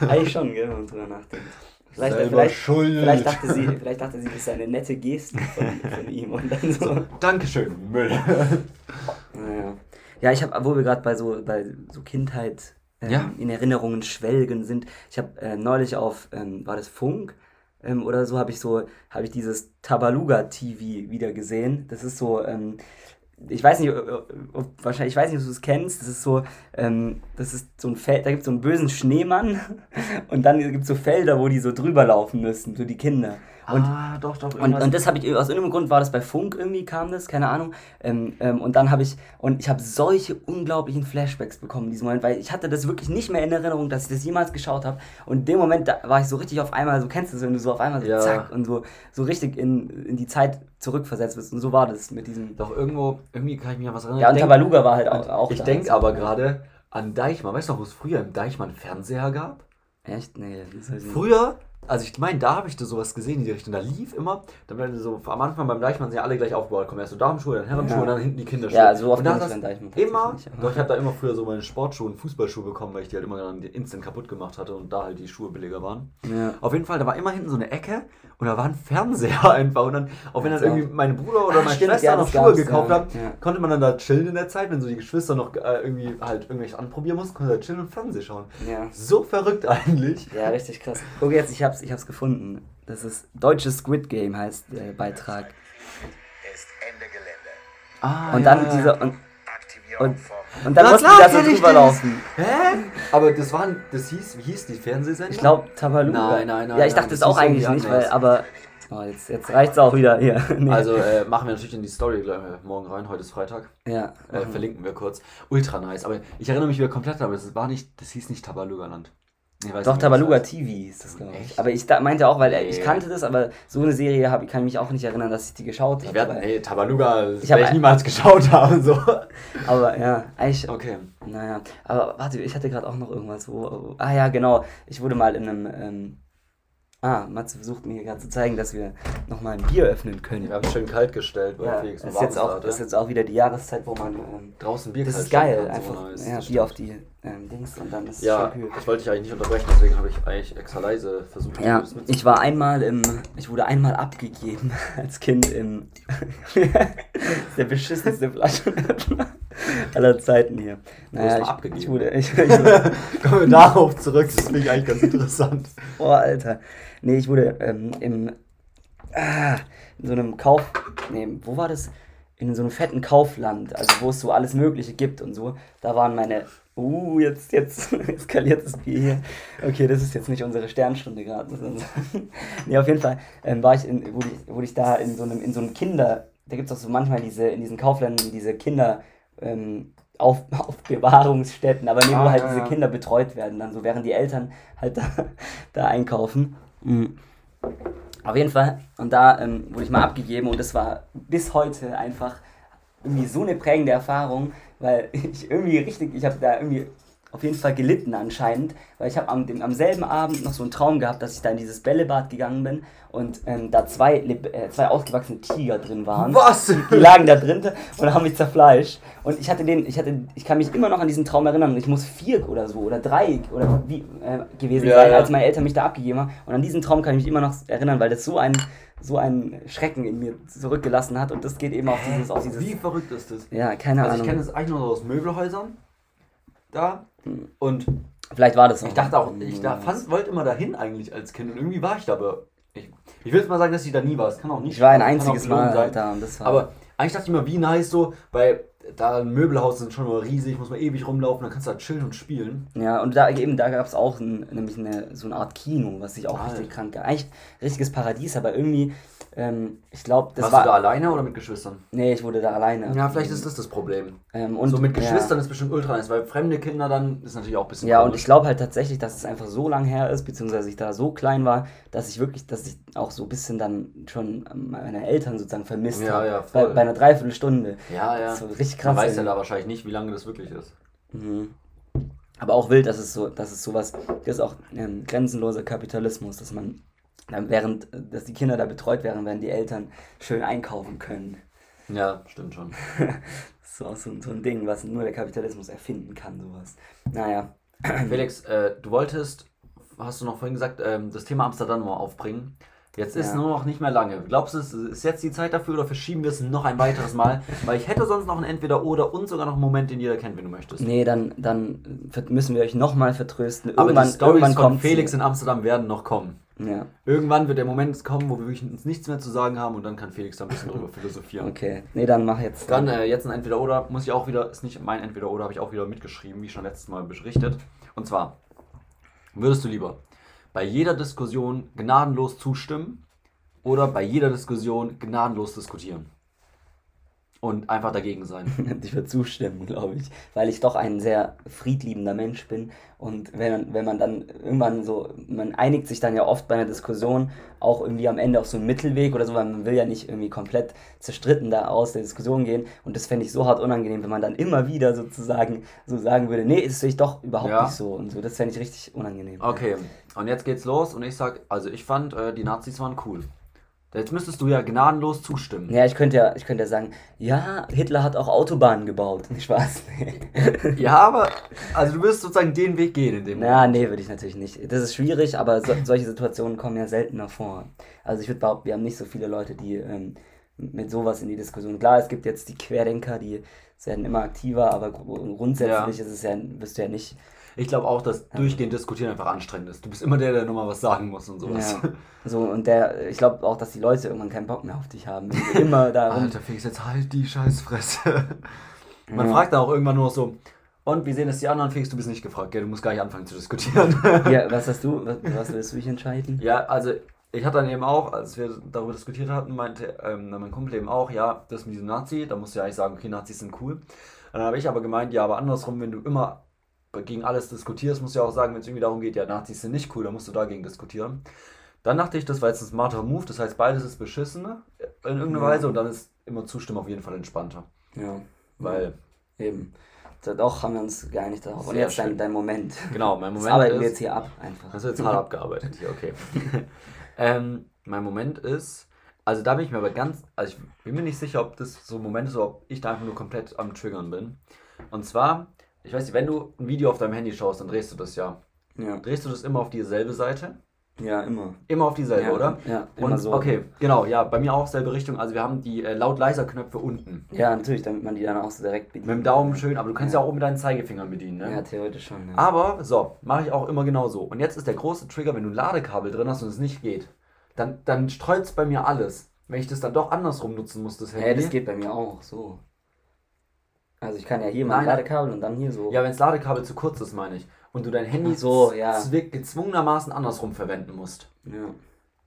Eigentlich schon, gell, wenn man drüber nachdenkt. Vielleicht, vielleicht, vielleicht, dachte sie, vielleicht dachte sie, das ist eine nette Geste von, von ihm und dann so. So, Dankeschön, Müll. Naja. Ja, ich habe, wo wir gerade bei so, bei so Kindheit ähm, Ja. in Erinnerungen schwelgen sind, ich habe äh, neulich auf, ähm, war das Funk ähm, oder so, habe ich so, habe ich dieses Tabaluga TV wieder gesehen. Das ist so, ähm, ich weiß nicht, ob, ob, wahrscheinlich, ich weiß nicht, ob du es kennst. Das ist so, ähm, das ist so ein Feld, da gibt es so einen bösen Schneemann und dann gibt es so Felder, wo die so drüber laufen müssen, so die Kinder. Und ah, doch, doch. und, und das habe ich, aus irgendeinem Grund war das bei Funk irgendwie, kam das, keine Ahnung. Ähm, ähm, und dann habe ich, und ich habe solche unglaublichen Flashbacks bekommen in diesem Moment, weil ich hatte das wirklich nicht mehr in Erinnerung, dass ich das jemals geschaut habe. Und in dem Moment, da war ich so richtig auf einmal, so kennst du das, wenn du so auf einmal so Ja. zack und so, so richtig in, in die Zeit zurückversetzt bist. Und so war das mit diesem. Doch irgendwo, irgendwie kann ich mich an was erinnern. Ja, und Tabaluga war halt auch. auch Ich denke aber gerade an Deichmann. Weißt du noch, wo es früher im Deichmann Fernseher gab? Echt? Nee, das nicht. Früher, also ich meine, da habe ich da sowas gesehen in die Richtung. Da lief immer, dann werden so am Anfang beim Deichmann sind ja alle gleich aufgebaut. Kommen erst so Damenschuhe, dann Herrenschuhe Ja. und dann hinten die Kinderschuhe. Ja, so oft bin ich beim Deichmann immer, nicht, doch ich habe da immer früher so meine Sportschuhe und Fußballschuhe bekommen, weil ich die halt immer dann instant kaputt gemacht hatte und da halt die Schuhe billiger waren. Ja. Auf jeden Fall, da war immer hinten so eine Ecke und da war ein Fernseher einfach. Und dann, auch wenn dann Ja. irgendwie meine Bruder oder Ah, meine stimmt, Schwester noch Schuhe gekauft haben, konnte man dann da chillen in der Zeit, wenn so die Geschwister noch äh, irgendwie halt irgendwelches anprobieren mussten, konnte man da chillen und Fernsehen schauen. Ja. So verrückt eigentlich. Ja, richtig krass. Guck jetzt, ich hab's, ich hab's gefunden. Das ist deutsches Squid Game heißt der Beitrag. ist Ende Gelände. Ah, Und dann dieser und, Aktivierung und, und dann Na mussten klar die da so drüber das. laufen. Hä? Aber das waren, das hieß, wie hieß die Fernsehsendung? Ich glaube Tabaluga. Nein, nein, nein, Ja, ich dachte das es auch eigentlich nicht, weil, aber oh, jetzt, jetzt reicht's auch wieder hier. Nee. Also äh, machen wir natürlich in die Story gleich äh, morgen rein, heute ist Freitag. ja. Äh, verlinken wir kurz. Ultra nice. Aber ich erinnere mich wieder komplett, aber das war nicht, das hieß nicht Tabaluga-Land. Ich weiß Doch, Tabaluga das heißt. TV ist das, glaube ich. Aber ich da, meinte auch, weil äh, ich Nee. kannte das, aber so eine Serie hab, ich kann mich auch nicht erinnern, dass ich die geschaut Ich habe. werde, weil- ey, Tabaluga, Ich werde ich niemals geschaut haben, so. Aber ja, eigentlich. Okay. Naja, aber warte, ich hatte gerade auch noch irgendwas, wo. Ah ja, genau. Ich wurde mal in einem. Ähm, ah, Matze versucht mir gerade zu zeigen, dass wir nochmal ein Bier öffnen können. Wir haben es schön kalt gestellt, weil Ja, Felix ist, jetzt auch, ist jetzt auch wieder die Jahreszeit, wo man. Ähm, Draußen Bier das ist geil, einfach ja, Bier auf die ähm, Dings und dann ist es Ja, schön kühl. ich wollte dich eigentlich nicht unterbrechen, deswegen habe ich eigentlich extra leise versucht, Ja, ich war einmal im, ich wurde einmal abgegeben als Kind im, der beschissenste Flaschenöffner aller Zeiten hier. Naja, ich, abgegeben? ich wurde, ich, ich wurde, Kommen wir darauf zurück, das finde ich eigentlich ganz interessant. oh Alter, nee, ich wurde ähm, im, ah, in so einem Kauf, nee, wo war das? In so einem fetten Kaufland, also wo es so alles Mögliche gibt und so. Da waren meine, uh, jetzt, jetzt eskaliert das Bier hier. Okay, das ist jetzt nicht unsere Sternstunde gerade. nee, auf jeden Fall ähm, war ich, in, wurde ich, wurde ich da in so einem, in so einem Kinder, da gibt es auch so manchmal diese, in diesen Kaufländern diese Kinder, ähm, auf, Aufbewahrungsstätten, aber nee, wo Ah, halt ja, diese ja. Kinder betreut werden, dann so während die Eltern halt da, da einkaufen. Mhm. Auf jeden Fall. Und da ähm, wurde ich mal abgegeben und das war bis heute einfach irgendwie so eine prägende Erfahrung, weil ich irgendwie richtig, ich habe da irgendwie auf jeden Fall gelitten anscheinend, weil ich habe am, dem- am selben Abend noch so einen Traum gehabt, dass ich da in dieses Bällebad gegangen bin und ähm, da zwei, äh, zwei ausgewachsene Tiger drin waren. Was? Die lagen da drin und haben mich zerfleischt. Und ich hatte den, ich hatte, ich kann mich immer noch an diesen Traum erinnern. Und ich muss vier oder so oder drei oder wie äh, gewesen Ja, sein, als meine Eltern mich da abgegeben haben. Und an diesen Traum kann ich mich immer noch erinnern, weil das so ein, so ein Schrecken in mir zurückgelassen hat. Und das geht eben auf dieses, auf dieses. Wie verrückt ist das? Ja, keine Also ich Ahnung. kenne das eigentlich nur aus Möbelhäusern. Da. Und Vielleicht war das ich dachte auch, ich da fand, wollte immer dahin eigentlich als Kind und irgendwie war ich da, aber ich, ich will jetzt mal sagen, dass ich da nie war. Es kann auch nicht Ich war ein einziges Mal sein. da und das war. Aber eigentlich dachte ich immer, wie nice so, weil da ein Möbelhaus sind schon mal riesig, muss man ewig rumlaufen, dann kannst du da chillen und spielen. Ja, und da eben, da gab es auch ein, nämlich eine, so eine Art Kino, was ich auch Alter. richtig krank Eigentlich richtiges Paradies, aber irgendwie, ähm, ich glaube, das Warst war. du da alleine oder mit Geschwistern? Nee, ich wurde da alleine. Ja, vielleicht ist das das Problem. Ähm, und, so mit Geschwistern Ja, ist bestimmt ultra nice, weil fremde Kinder dann ist natürlich auch ein bisschen ja und komisch. ich glaube halt tatsächlich, dass es einfach so lang her ist, beziehungsweise ich da so klein war, dass ich wirklich, dass ich auch so ein bisschen dann schon meine Eltern sozusagen vermisst Ja, habe. ja, bei, voll. bei einer Dreiviertelstunde. Ja, ja. So richtig Man krass. weiß ja da wahrscheinlich nicht, wie lange das wirklich ist. Mhm. Aber auch wild, dass es so, dass es sowas, das ist auch ähm, grenzenloser Kapitalismus, dass man, während, äh, dass die Kinder da betreut werden, während die Eltern schön einkaufen können. Ja, stimmt schon. Das ist auch so, so ein Ding, was nur der Kapitalismus erfinden kann, sowas. Naja. Felix, äh, du wolltest, hast du noch vorhin gesagt, ähm, das Thema Amsterdam mal aufbringen. Jetzt ist Ja. nur noch nicht mehr lange. Glaubst du, ist jetzt die Zeit dafür oder verschieben wir es noch ein weiteres Mal? Weil ich hätte sonst noch ein Entweder-Oder und sogar noch einen Moment, den jeder kennt, wenn du möchtest. Nee, dann, dann müssen wir euch nochmal vertrösten. Aber Irgendwann, die Storys von kommt Felix in Amsterdam werden noch kommen. Ja, Irgendwann wird der Moment kommen, wo wir wirklich uns nichts mehr zu sagen haben und dann kann Felix da ein bisschen drüber philosophieren. okay. Nee, dann mach jetzt. Dann äh, jetzt ein Entweder-Oder, muss ich auch wieder, ist nicht mein Entweder-Oder, habe ich auch wieder mitgeschrieben, wie schon letztes Mal berichtet. Und zwar, würdest du lieber bei jeder Diskussion gnadenlos zustimmen oder bei jeder Diskussion gnadenlos diskutieren? Und einfach dagegen sein. Ich würde zustimmen, glaube ich, weil ich doch ein sehr friedliebender Mensch bin und wenn, man- wenn man dann irgendwann so, man einigt sich dann ja oft bei einer Diskussion auch irgendwie am Ende auf so einen Mittelweg oder so, weil man will ja nicht irgendwie komplett zerstritten da aus der Diskussion gehen und das fände ich so hart unangenehm, wenn man dann immer wieder sozusagen so sagen würde, nee, das sehe ich doch überhaupt Ja. nicht so und so, das fände ich richtig unangenehm. Okay, und jetzt geht's los und ich sag, also ich fand, äh, die Nazis waren cool. Jetzt müsstest du ja gnadenlos zustimmen. Ja, ich könnte ja, ich könnte ja sagen, ja, Hitler hat auch Autobahnen gebaut. Spaß. Ja, aber, also du wirst sozusagen den Weg gehen in dem Ja, nee, würde ich natürlich nicht. Das ist schwierig, aber so, solche Situationen kommen ja seltener vor. Also ich würde behaupten, wir haben nicht so viele Leute, die ähm, mit sowas in die Diskussion. Klar, es gibt jetzt die Querdenker, die werden immer aktiver, aber gru- grundsätzlich Ja. ist es ja, wirst du ja nicht. Ich glaube auch, dass durchgehend diskutieren einfach anstrengend ist. Du bist immer der, der nochmal was sagen muss und sowas. Ja, so, und der, ich glaube auch, dass die Leute irgendwann keinen Bock mehr auf dich haben. Immer darum. Alter Felix, jetzt halt die Scheißfresse. Man Ja. fragt dann auch irgendwann nur so, und wie sehen es die anderen? Felix, du bist nicht gefragt, gell? Du musst gar nicht anfangen zu diskutieren. Ja, was hast du? Was, was willst du dich entscheiden? ja, also ich hatte dann eben auch, als wir darüber diskutiert hatten, meinte ähm, mein Kumpel eben auch, ja, das mit diesem Nazi, da musst du ja eigentlich sagen, okay, Nazis sind cool. Dann habe ich aber gemeint, ja, aber andersrum, wenn du immer gegen alles diskutierst, musst du ja auch sagen, wenn es irgendwie darum geht, ja, Nazis sind nicht cool, dann musst du dagegen diskutieren. Dann dachte ich, das war jetzt ein smarter Move, das heißt, beides ist beschissen in irgendeiner Ja. Weise und dann ist immer Zustimmen auf jeden Fall entspannter. Ja, Weil, eben. Doch haben wir uns geeinigt darauf. Und jetzt dein, dein Moment. genau, mein Das Moment arbeiten ist... wir jetzt hier ab einfach. Das wird jetzt hart abgearbeitet hier, okay. ähm, mein Moment ist, also da bin ich mir aber ganz, also ich bin mir nicht sicher, ob das so ein Moment ist oder ob ich da einfach nur komplett am Triggern bin. Und zwar, ich weiß nicht, wenn du ein Video auf deinem Handy schaust, dann drehst du das ja. Ja, Drehst du das immer auf dieselbe Seite? ja immer. Immer auf dieselbe, ja, oder? Ja, immer Und so. okay, genau, ja, bei mir auch selbe Richtung. Also wir haben die äh, laut-leiser-Knöpfe unten. Ja, natürlich, damit man die dann auch so direkt bedient. Mit dem Daumen schön, aber du kannst ja, Ja. auch mit deinen Zeigefingern bedienen, ne? Ja, theoretisch schon. Ja. Aber so, mache ich auch immer genau so. Und jetzt ist der große Trigger, wenn du ein Ladekabel drin hast und es nicht geht, dann, dann streut es bei mir alles. Wenn ich das dann doch andersrum nutzen muss, das Handy. Hä, das geht bei mir auch so. Also ich kann ja hier mal ein Nein. Ladekabel und dann hier so. Ja, wenn das Ladekabel zu kurz ist, meine ich. Und du dein Handy so, ja. gezwungenermaßen andersrum verwenden musst. Ja,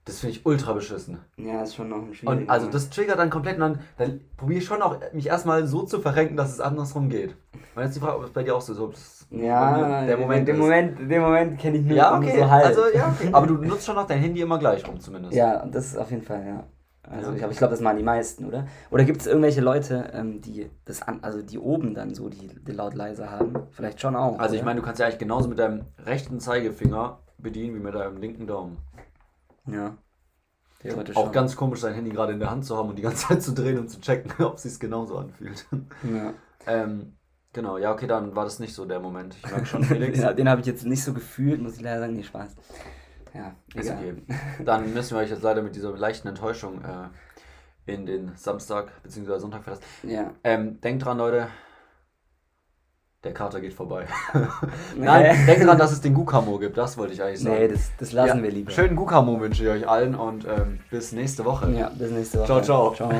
Das finde ich ultra beschissen. ja ist schon noch ein schwieriger. Und also das triggert dann komplett und dann, dann probiere ich schon auch, mich erstmal so zu verrenken, dass es andersrum geht. Und jetzt die Frage, ob es bei dir auch so ist. Ja, der Moment den. Moment, den Moment kenne ich nur, Ja, okay. so halb. Also, ja, okay. Aber du nutzt schon noch dein Handy immer gleich rum, zumindest. Ja, das ist auf jeden Fall, ja. Also Ja. ich, ich glaube, das machen die meisten, oder? Oder gibt es irgendwelche Leute, ähm, die das an, also die oben dann so die, die laut leiser haben? Vielleicht schon auch. Also ich oder? meine, du kannst ja eigentlich genauso mit deinem rechten Zeigefinger bedienen wie mit deinem linken Daumen. Ja. Theoretisch Auch schon. ganz komisch, sein Handy gerade in der Hand zu haben und die ganze Zeit zu drehen und zu checken, ob es sich genauso anfühlt. Ja. ähm, genau, ja, okay, dann war das nicht so der Moment. Ich merke schon, Felix. den den habe ich jetzt nicht so gefühlt, muss ich leider sagen. Nee, Spaß. Ja, Ist egal. okay. Dann müssen wir euch jetzt leider mit dieser leichten Enttäuschung äh, in den Samstag bzw. Sonntag verlassen. Ja. Ähm, denkt dran, Leute. Der Kater geht vorbei. Nein, denkt dran, dass es den Gukamo gibt. Das wollte ich eigentlich sagen. Nee, das, das lassen Ja, wir lieber. Schönen Gukamo wünsche ich euch allen und ähm, bis nächste Woche. Ja, bis nächste Woche. Ciao, ciao. Ciao.